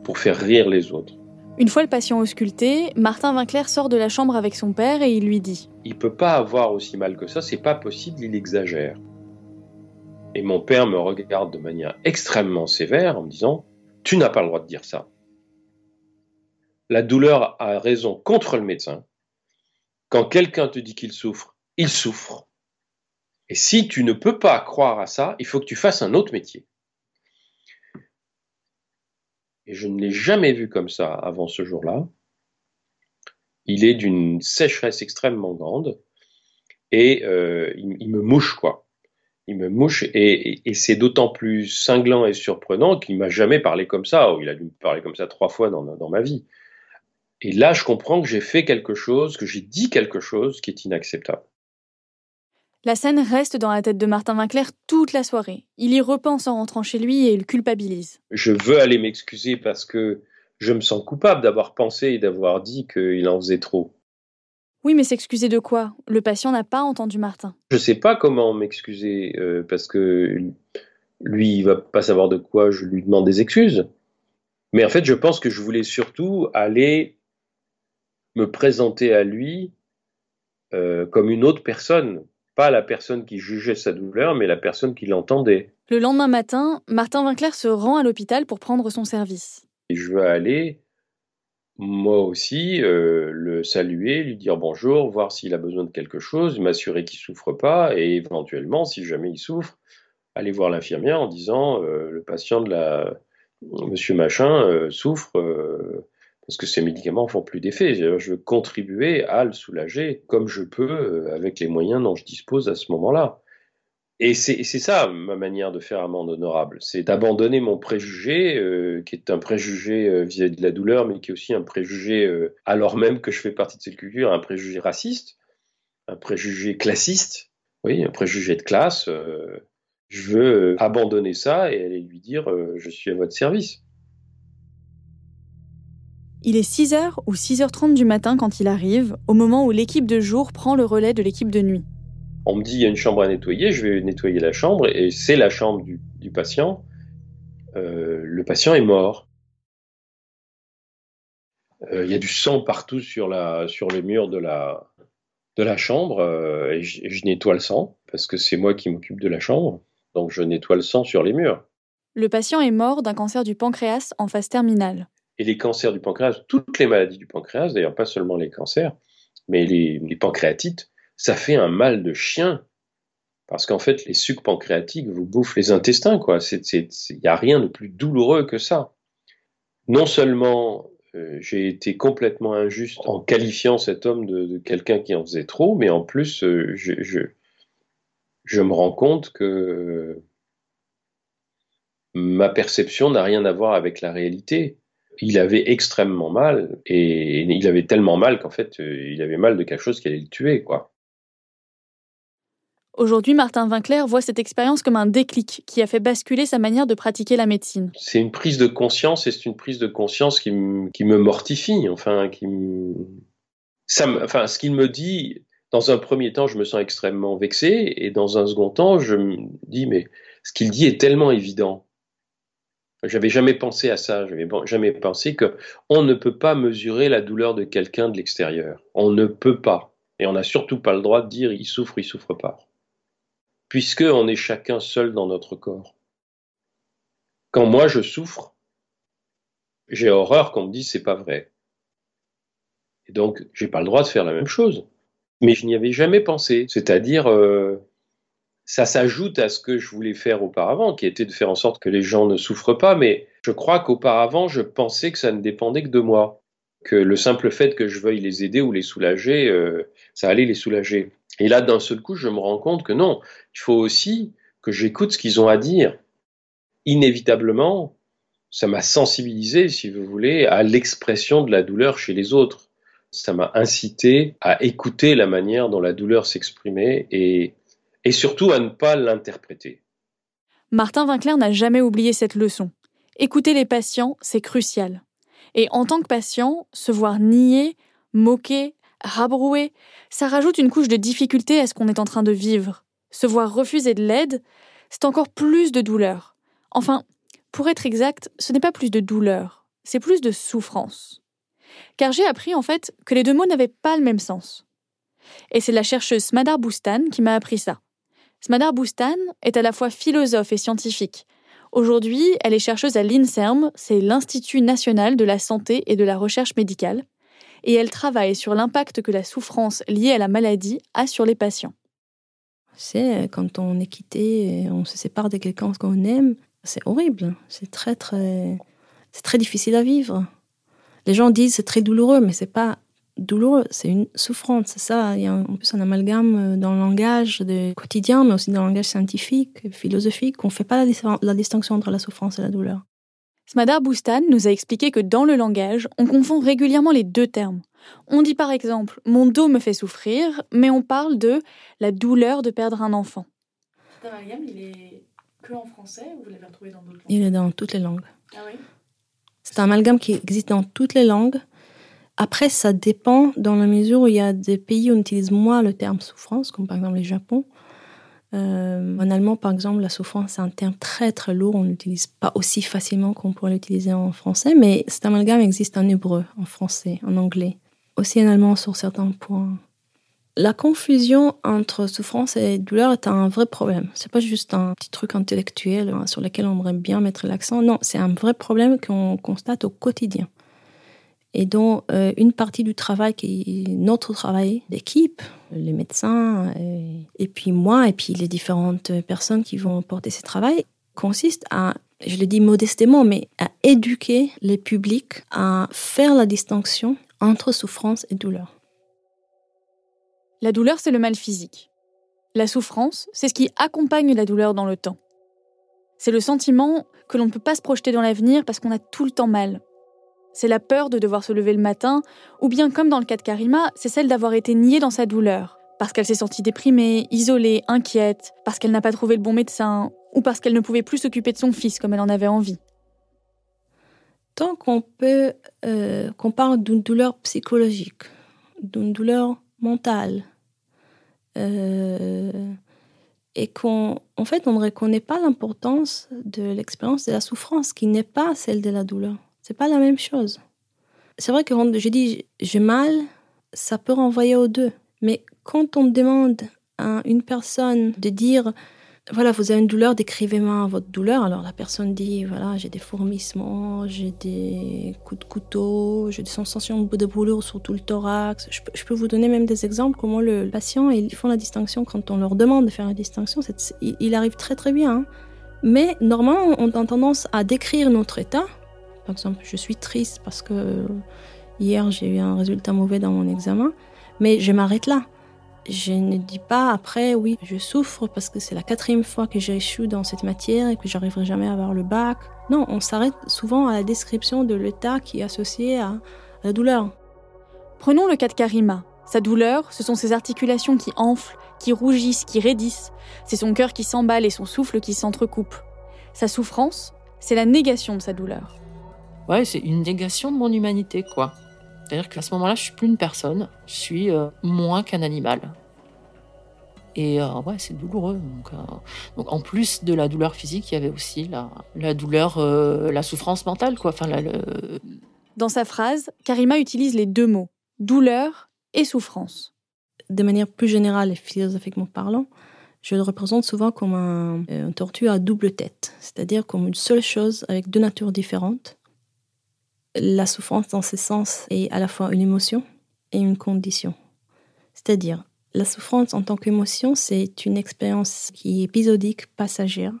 pour faire rire les autres. Une fois le patient ausculté, Martin Vinclair sort de la chambre avec son père et il lui dit Il peut pas avoir aussi mal que ça, c'est pas possible, il exagère. Et mon père me regarde de manière extrêmement sévère en me disant Tu n'as pas le droit de dire ça. La douleur a raison contre le médecin. Quand quelqu'un te dit qu'il souffre, il souffre. Et si tu ne peux pas croire à ça, il faut que tu fasses un autre métier. Et je ne l'ai jamais vu comme ça avant ce jour-là. Il est d'une sécheresse extrêmement grande et euh, il, me mouche quoi. Il me mouche et, c'est d'autant plus cinglant et surprenant qu'il m'a jamais parlé comme ça. il a dû me parler comme ça trois fois dans ma vie. Et là, je comprends que j'ai fait quelque chose, que j'ai dit quelque chose qui est inacceptable. La scène reste dans la tête de Martin Vinclair toute la soirée. Il y repense en rentrant chez lui et il culpabilise. Je veux aller m'excuser parce que je me sens coupable d'avoir pensé et d'avoir dit qu'il en faisait trop. Oui, mais s'excuser de quoi? Le patient n'a pas entendu Martin. Je ne sais pas comment m'excuser euh, parce que lui, il va pas savoir de quoi je lui demande des excuses. Mais en fait, je pense que je voulais surtout aller me présenter à lui euh, comme une autre personne, pas la personne qui jugeait sa douleur, mais la personne qui l'entendait. Le lendemain matin, Martin Vinclair se rend à l'hôpital pour prendre son service. Et je veux aller, moi aussi, euh, le saluer, lui dire bonjour, voir s'il a besoin de quelque chose, m'assurer qu'il souffre pas, et éventuellement, si jamais il souffre, aller voir l'infirmière en disant euh, le patient de la Monsieur Machin souffre parce que ces médicaments font plus d'effet. Je veux contribuer à le soulager comme je peux euh, avec les moyens dont je dispose à ce moment-là. Et c'est ça ma manière de faire amende honorable, c'est d'abandonner mon préjugé, euh, qui est un préjugé euh, vis-à-vis de la douleur, mais qui est aussi un préjugé, alors même que je fais partie de cette culture, un préjugé raciste, un préjugé classiste, oui, un préjugé de classe. je veux abandonner ça et aller lui dire je suis à votre service. Il est 6h ou 6h30 du matin quand il arrive, au moment où l'équipe de jour prend le relais de l'équipe de nuit. On me dit il y a une chambre à nettoyer, je vais nettoyer la chambre et c'est la chambre du, patient. Euh, le patient est mort. Euh, il y a du sang partout sur, la, sur les murs de la, de la chambre euh, et, je, et je nettoie le sang parce que c'est moi qui m'occupe de la chambre. Donc je nettoie le sang sur les murs. Le patient est mort d'un cancer du pancréas en phase terminale et les cancers du pancréas, toutes les maladies du pancréas, d'ailleurs pas seulement les cancers, mais les, pancréatites, ça fait un mal de chien. Parce qu'en fait, les sucs pancréatiques vous bouffent les intestins, quoi. Il n'y a rien de plus douloureux que ça. Non seulement euh, j'ai été complètement injuste en qualifiant cet homme de, quelqu'un qui en faisait trop, mais en plus, euh, je, me rends compte que ma perception n'a rien à voir avec la réalité il avait extrêmement mal et il avait tellement mal qu'en fait, euh, il avait mal de quelque chose qui allait le tuer, quoi. Aujourd'hui, Martin Vinclair voit cette expérience comme un déclic qui a fait basculer sa manière de pratiquer la médecine. C'est une prise de conscience et c'est une prise de conscience qui, me mortifie, enfin, qui Ça enfin, ce qu'il me dit, dans un premier temps, je me sens extrêmement vexé et dans un second temps, je me dis, mais ce qu'il dit est tellement évident. J'avais jamais pensé à ça. J'avais jamais pensé que on ne peut pas mesurer la douleur de quelqu'un de l'extérieur. On ne peut pas. Et on n'a surtout pas le droit de dire il souffre, il souffre pas. Puisque on est chacun seul dans notre corps. Quand moi je souffre, j'ai horreur qu'on me dise c'est pas vrai. Et donc, j'ai pas le droit de faire la même chose. Mais je n'y avais jamais pensé. C'est-à-dire, euh, ça s'ajoute à ce que je voulais faire auparavant, qui était de faire en sorte que les gens ne souffrent pas, mais je crois qu'auparavant, je pensais que ça ne dépendait que de moi, que le simple fait que je veuille les aider ou les soulager, euh, ça allait les soulager. Et là, d'un seul coup, je me rends compte que non, il faut aussi que j'écoute ce qu'ils ont à dire. Inévitablement, ça m'a sensibilisé, si vous voulez, à l'expression de la douleur chez les autres. Ça m'a incité à écouter la manière dont la douleur s'exprimait et et surtout à ne pas l'interpréter. Martin Vinclair n'a jamais oublié cette leçon. Écouter les patients, c'est crucial. Et en tant que patient, se voir nier, moquer, rabrouer, ça rajoute une couche de difficulté à ce qu'on est en train de vivre. Se voir refuser de l'aide, c'est encore plus de douleur. Enfin, pour être exact, ce n'est pas plus de douleur, c'est plus de souffrance. Car j'ai appris en fait que les deux mots n'avaient pas le même sens. Et c'est la chercheuse Smadar Boustan qui m'a appris ça. Smadar Boustan est à la fois philosophe et scientifique. Aujourd'hui, elle est chercheuse à l'INSERM, c'est l'Institut national de la santé et de la recherche médicale, et elle travaille sur l'impact que la souffrance liée à la maladie a sur les patients. C'est quand on est quitté, on se sépare de quelqu'un qu'on aime, c'est horrible. C'est très très, c'est très difficile à vivre. Les gens disent c'est très douloureux, mais c'est pas douloureux, c'est une souffrance. C'est ça. Il y a en plus un amalgame dans le langage de quotidien, mais aussi dans le langage scientifique, philosophique. On ne fait pas la, la, distinction entre la souffrance et la douleur. Smadar Boustan nous a expliqué que dans le langage, on confond régulièrement les deux termes. On dit par exemple mon dos me fait souffrir, mais on parle de la douleur de perdre un enfant. Cet amalgame, il est que en français ou vous l'avez retrouvé dans d'autres langues Il est dans toutes les langues. Ah oui? C'est un amalgame qui existe dans toutes les langues. Après, ça dépend dans la mesure où il y a des pays où on utilise moins le terme souffrance, comme par exemple le Japon. Euh, en allemand, par exemple, la souffrance, c'est un terme très très lourd. On l'utilise pas aussi facilement qu'on pourrait l'utiliser en français, mais cet amalgame existe en hébreu, en français, en anglais, aussi en allemand sur certains points. La confusion entre souffrance et douleur est un vrai problème. C'est pas juste un petit truc intellectuel hein, sur lequel on aimerait bien mettre l'accent. Non, c'est un vrai problème qu'on constate au quotidien et dont euh, une partie du travail qui est notre travail d'équipe, les médecins, et, et, puis moi, et puis les différentes personnes qui vont porter ce travail, consiste à, je le dis modestement, mais à éduquer les publics à faire la distinction entre souffrance et douleur. La douleur, c'est le mal physique. La souffrance, c'est ce qui accompagne la douleur dans le temps. C'est le sentiment que l'on ne peut pas se projeter dans l'avenir parce qu'on a tout le temps mal, c'est la peur de devoir se lever le matin, ou bien comme dans le cas de Karima, c'est celle d'avoir été niée dans sa douleur, parce qu'elle s'est sentie déprimée, isolée, inquiète, parce qu'elle n'a pas trouvé le bon médecin, ou parce qu'elle ne pouvait plus s'occuper de son fils comme elle en avait envie. Tant qu'on euh, parle d'une douleur psychologique, d'une douleur mentale, euh, et qu'on, en fait, on ne reconnaît pas l'importance de l'expérience de la souffrance, qui n'est pas celle de la douleur. C'est pas la même chose. C'est vrai que quand je dis j'ai mal, ça peut renvoyer aux deux. Mais quand on demande à une personne de dire voilà, vous avez une douleur, décrivez-moi votre douleur. Alors la personne dit voilà, j'ai des fourmissements, j'ai des coups de couteau, j'ai des sensations de brûlure sur tout le thorax. Je peux, vous donner même des exemples comment le patient, ils font la distinction quand on leur demande de faire la distinction. Il arrive très très bien. Hein. Mais normalement, on a tendance à décrire notre état par exemple, je suis triste parce que hier j'ai eu un résultat mauvais dans mon examen, mais je m'arrête là. Je ne dis pas après, oui, je souffre parce que c'est la quatrième fois que j'échoue dans cette matière et que j'arriverai jamais à avoir le bac. Non, on s'arrête souvent à la description de l'état qui est associé à la douleur. Prenons le cas de Karima. Sa douleur, ce sont ses articulations qui enflent, qui rougissent, qui raidissent. C'est son cœur qui s'emballe et son souffle qui s'entrecoupe. Sa souffrance, c'est la négation de sa douleur ouais, c'est une négation de mon humanité, quoi. C'est-à-dire qu'à ce moment-là, je suis plus une personne, je suis euh, moins qu'un animal. Et euh, ouais, c'est douloureux. Donc, euh, donc, en plus de la douleur physique, il y avait aussi la, la douleur, la souffrance mentale, quoi. Enfin, Dans sa phrase, Karima utilise les deux mots, douleur et souffrance. De manière plus générale et philosophiquement parlant, je le représente souvent comme un, un tortue à double tête, c'est-à-dire comme une seule chose avec deux natures différentes la souffrance dans ce sens est à la fois une émotion et une condition. C'est-à-dire, la souffrance en tant qu'émotion, c'est une expérience qui est épisodique, passagère,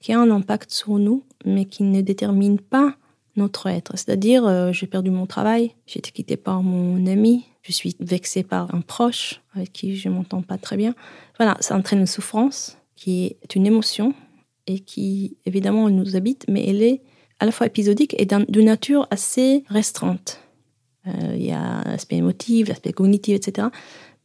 qui a un impact sur nous, mais qui ne détermine pas notre être. C'est-à-dire, euh, j'ai perdu mon travail, j'ai été quittée par mon ami, je suis vexée par un proche avec qui je ne m'entends pas très bien. Voilà, ça entraîne une souffrance qui est une émotion et qui, évidemment, nous habite, mais elle est à la fois épisodique et de nature assez restreinte. Euh, il y a l'aspect émotif, l'aspect cognitif, etc.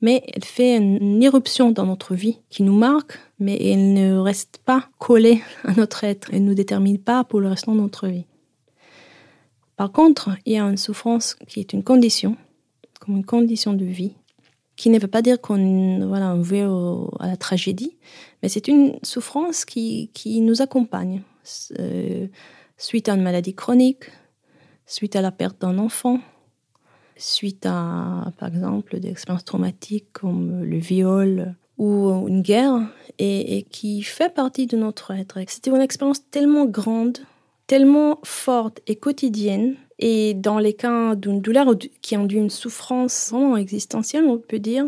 Mais elle fait une irruption dans notre vie qui nous marque, mais elle ne reste pas collée à notre être. Elle ne nous détermine pas pour le restant de notre vie. Par contre, il y a une souffrance qui est une condition, comme une condition de vie, qui ne veut pas dire qu'on voilà, on veut à la tragédie, mais c'est une souffrance qui, nous accompagne euh, suite à une maladie chronique, suite à la perte d'un enfant, suite à, par exemple, des expériences traumatiques comme le viol ou une guerre, et, qui fait partie de notre être. C'était une expérience tellement grande, tellement forte et quotidienne et dans les cas d'une douleur qui ont une souffrance vraiment existentielle, on peut dire,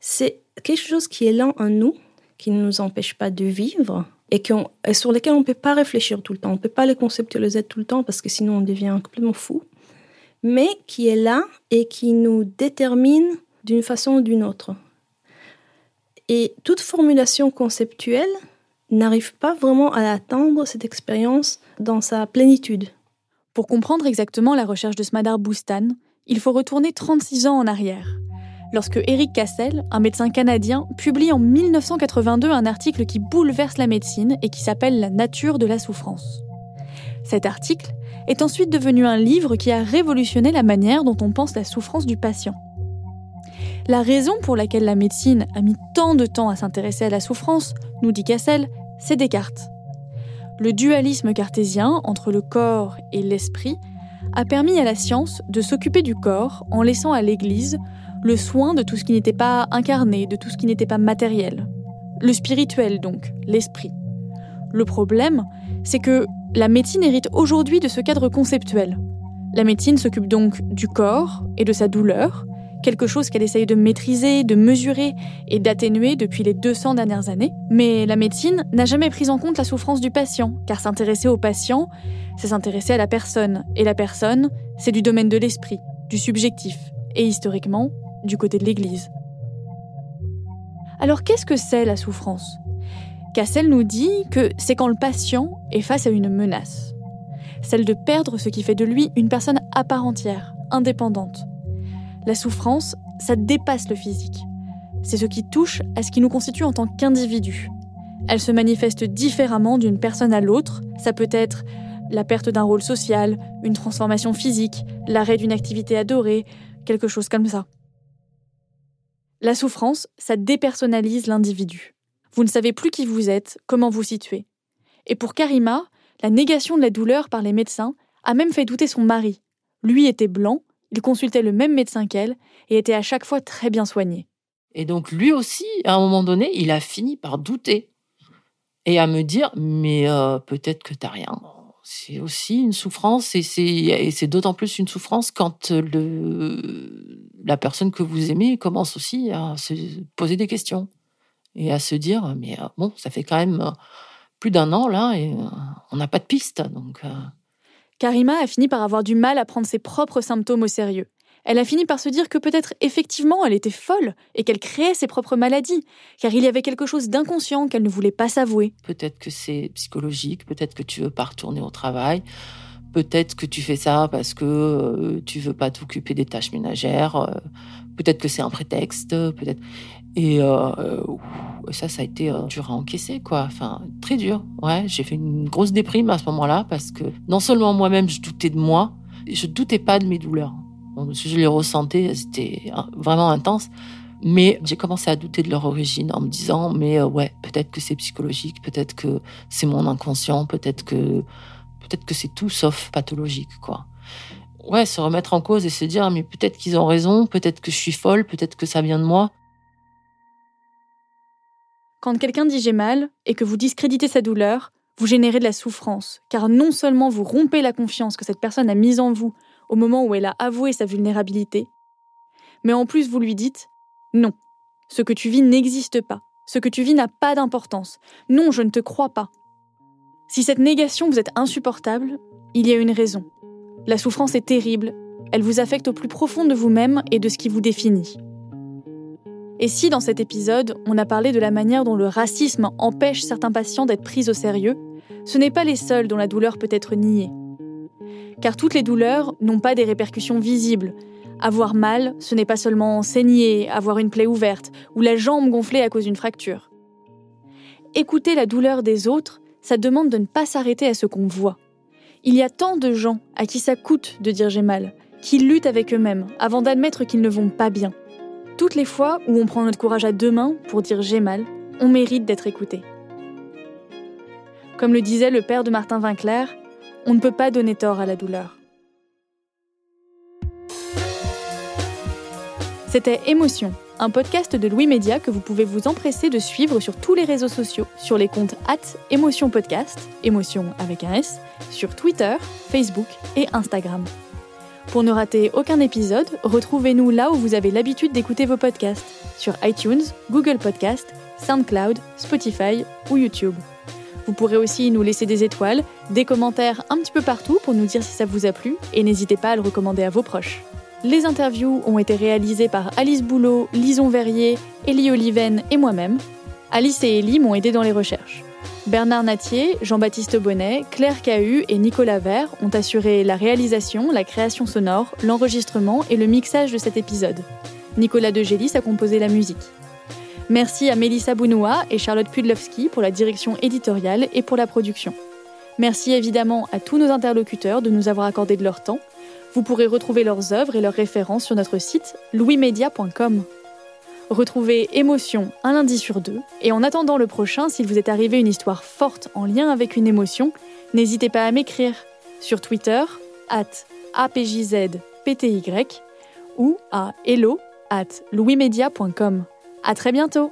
c'est quelque chose qui est là en nous, qui ne nous empêche pas de vivre et, sur lesquels on ne peut pas réfléchir tout le temps. On ne peut pas les conceptualiser tout le temps parce que sinon on devient complètement fou. Mais qui est là et qui nous détermine d'une façon ou d'une autre. Et toute formulation conceptuelle n'arrive pas vraiment à atteindre cette expérience dans sa plénitude. Pour comprendre exactement la recherche de Smadar Boustan, il faut retourner 36 ans en arrière, lorsque Eric Cassel, un médecin canadien, publie en 1982 un article qui bouleverse la médecine et qui s'appelle La nature de la souffrance. Cet article est ensuite devenu un livre qui a révolutionné la manière dont on pense la souffrance du patient. La raison pour laquelle la médecine a mis tant de temps à s'intéresser à la souffrance, nous dit Cassel, c'est Descartes. Le dualisme cartésien entre le corps et l'esprit a permis à la science de s'occuper du corps en laissant à l'Église le soin de tout ce qui n'était pas incarné, de tout ce qui n'était pas matériel. Le spirituel donc, l'esprit. Le problème, c'est que la médecine hérite aujourd'hui de ce cadre conceptuel. La médecine s'occupe donc du corps et de sa douleur, quelque chose qu'elle essaye de maîtriser, de mesurer et d'atténuer depuis les 200 dernières années. Mais la médecine n'a jamais pris en compte la souffrance du patient, car s'intéresser au patient, c'est s'intéresser à la personne. Et la personne, c'est du domaine de l'esprit, du subjectif, et historiquement, du côté de l'Église. Alors qu'est-ce que c'est la souffrance? Cassel nous dit que c'est quand le patient est face à une menace, celle de perdre ce qui fait de lui une personne à part entière, indépendante, la souffrance, ça dépasse le physique. C'est ce qui touche à ce qui nous constitue en tant qu'individu. Elle se manifeste différemment d'une personne à l'autre. Ça peut être la perte d'un rôle social, une transformation physique, l'arrêt d'une activité adorée, quelque chose comme ça. La souffrance, ça dépersonnalise l'individu. Vous ne savez plus qui vous êtes, comment vous situez. Et pour Karima, la négation de la douleur par les médecins a même fait douter son mari. Lui était blanc, il consultait le même médecin qu'elle et était à chaque fois très bien soigné. Et donc lui aussi, à un moment donné, il a fini par douter et à me dire mais euh, peut-être que t'as rien. C'est aussi une souffrance et c'est d'autant plus une souffrance quand le, la personne que vous aimez commence aussi à se poser des questions et à se dire mais euh, bon ça fait quand même euh, plus d'un an là et on n'a pas de piste donc Karima a fini par avoir du mal à prendre ses propres symptômes au sérieux. Elle a fini par se dire que peut-être effectivement elle était folle et qu'elle créait ses propres maladies, car il y avait quelque chose d'inconscient qu'elle ne voulait pas s'avouer. Peut-être que c'est psychologique, peut-être que tu veux pas retourner au travail, peut-être que tu fais ça parce que euh, tu veux pas t'occuper des tâches ménagères, euh, peut-être que c'est un prétexte, peut-être. Et euh, ça, ça a été euh, dur à encaisser, quoi. Enfin, très dur. Ouais, j'ai fait une grosse déprime à ce moment-là parce que non seulement moi-même, je doutais de moi, je doutais pas de mes douleurs. Je les ressentais, c'était vraiment intense. Mais j'ai commencé à douter de leur origine en me disant, mais euh, ouais, peut-être que c'est psychologique, peut-être que c'est mon inconscient, peut-être que peut-être que c'est tout sauf pathologique, quoi. Ouais, se remettre en cause et se dire, mais peut-être qu'ils ont raison, peut-être que je suis folle, peut-être que ça vient de moi. Quand quelqu'un dit j'ai mal et que vous discréditez sa douleur, vous générez de la souffrance, car non seulement vous rompez la confiance que cette personne a mise en vous au moment où elle a avoué sa vulnérabilité, mais en plus vous lui dites non, ce que tu vis n'existe pas, ce que tu vis n'a pas d'importance, non, je ne te crois pas. Si cette négation vous est insupportable, il y a une raison. La souffrance est terrible, elle vous affecte au plus profond de vous-même et de ce qui vous définit. Et si dans cet épisode, on a parlé de la manière dont le racisme empêche certains patients d'être pris au sérieux, ce n'est pas les seuls dont la douleur peut être niée. Car toutes les douleurs n'ont pas des répercussions visibles. Avoir mal, ce n'est pas seulement saigner, avoir une plaie ouverte ou la jambe gonflée à cause d'une fracture. Écouter la douleur des autres, ça demande de ne pas s'arrêter à ce qu'on voit. Il y a tant de gens à qui ça coûte de dire j'ai mal, qui luttent avec eux-mêmes avant d'admettre qu'ils ne vont pas bien. Toutes les fois où on prend notre courage à deux mains pour dire j'ai mal, on mérite d'être écouté. Comme le disait le père de Martin Vinclair, on ne peut pas donner tort à la douleur. C'était Émotion, un podcast de Louis Média que vous pouvez vous empresser de suivre sur tous les réseaux sociaux, sur les comptes at Émotion Podcast, émotion avec un S, sur Twitter, Facebook et Instagram. Pour ne rater aucun épisode, retrouvez-nous là où vous avez l'habitude d'écouter vos podcasts, sur iTunes, Google Podcast, SoundCloud, Spotify ou YouTube. Vous pourrez aussi nous laisser des étoiles, des commentaires un petit peu partout pour nous dire si ça vous a plu et n'hésitez pas à le recommander à vos proches. Les interviews ont été réalisées par Alice Boulot, Lison Verrier, Elie Oliven et moi-même. Alice et Elie m'ont aidé dans les recherches. Bernard Natier, Jean-Baptiste Bonnet, Claire Cahu et Nicolas Vert ont assuré la réalisation, la création sonore, l'enregistrement et le mixage de cet épisode. Nicolas Degélis a composé la musique. Merci à Mélissa Bounoua et Charlotte Pudlowski pour la direction éditoriale et pour la production. Merci évidemment à tous nos interlocuteurs de nous avoir accordé de leur temps vous pourrez retrouver leurs œuvres et leurs références sur notre site louismedia.com. Retrouvez Émotion un lundi sur deux, et en attendant le prochain, s'il vous est arrivé une histoire forte en lien avec une émotion, n'hésitez pas à m'écrire sur Twitter, at apjzpty ou à hello at louismedia.com. À très bientôt!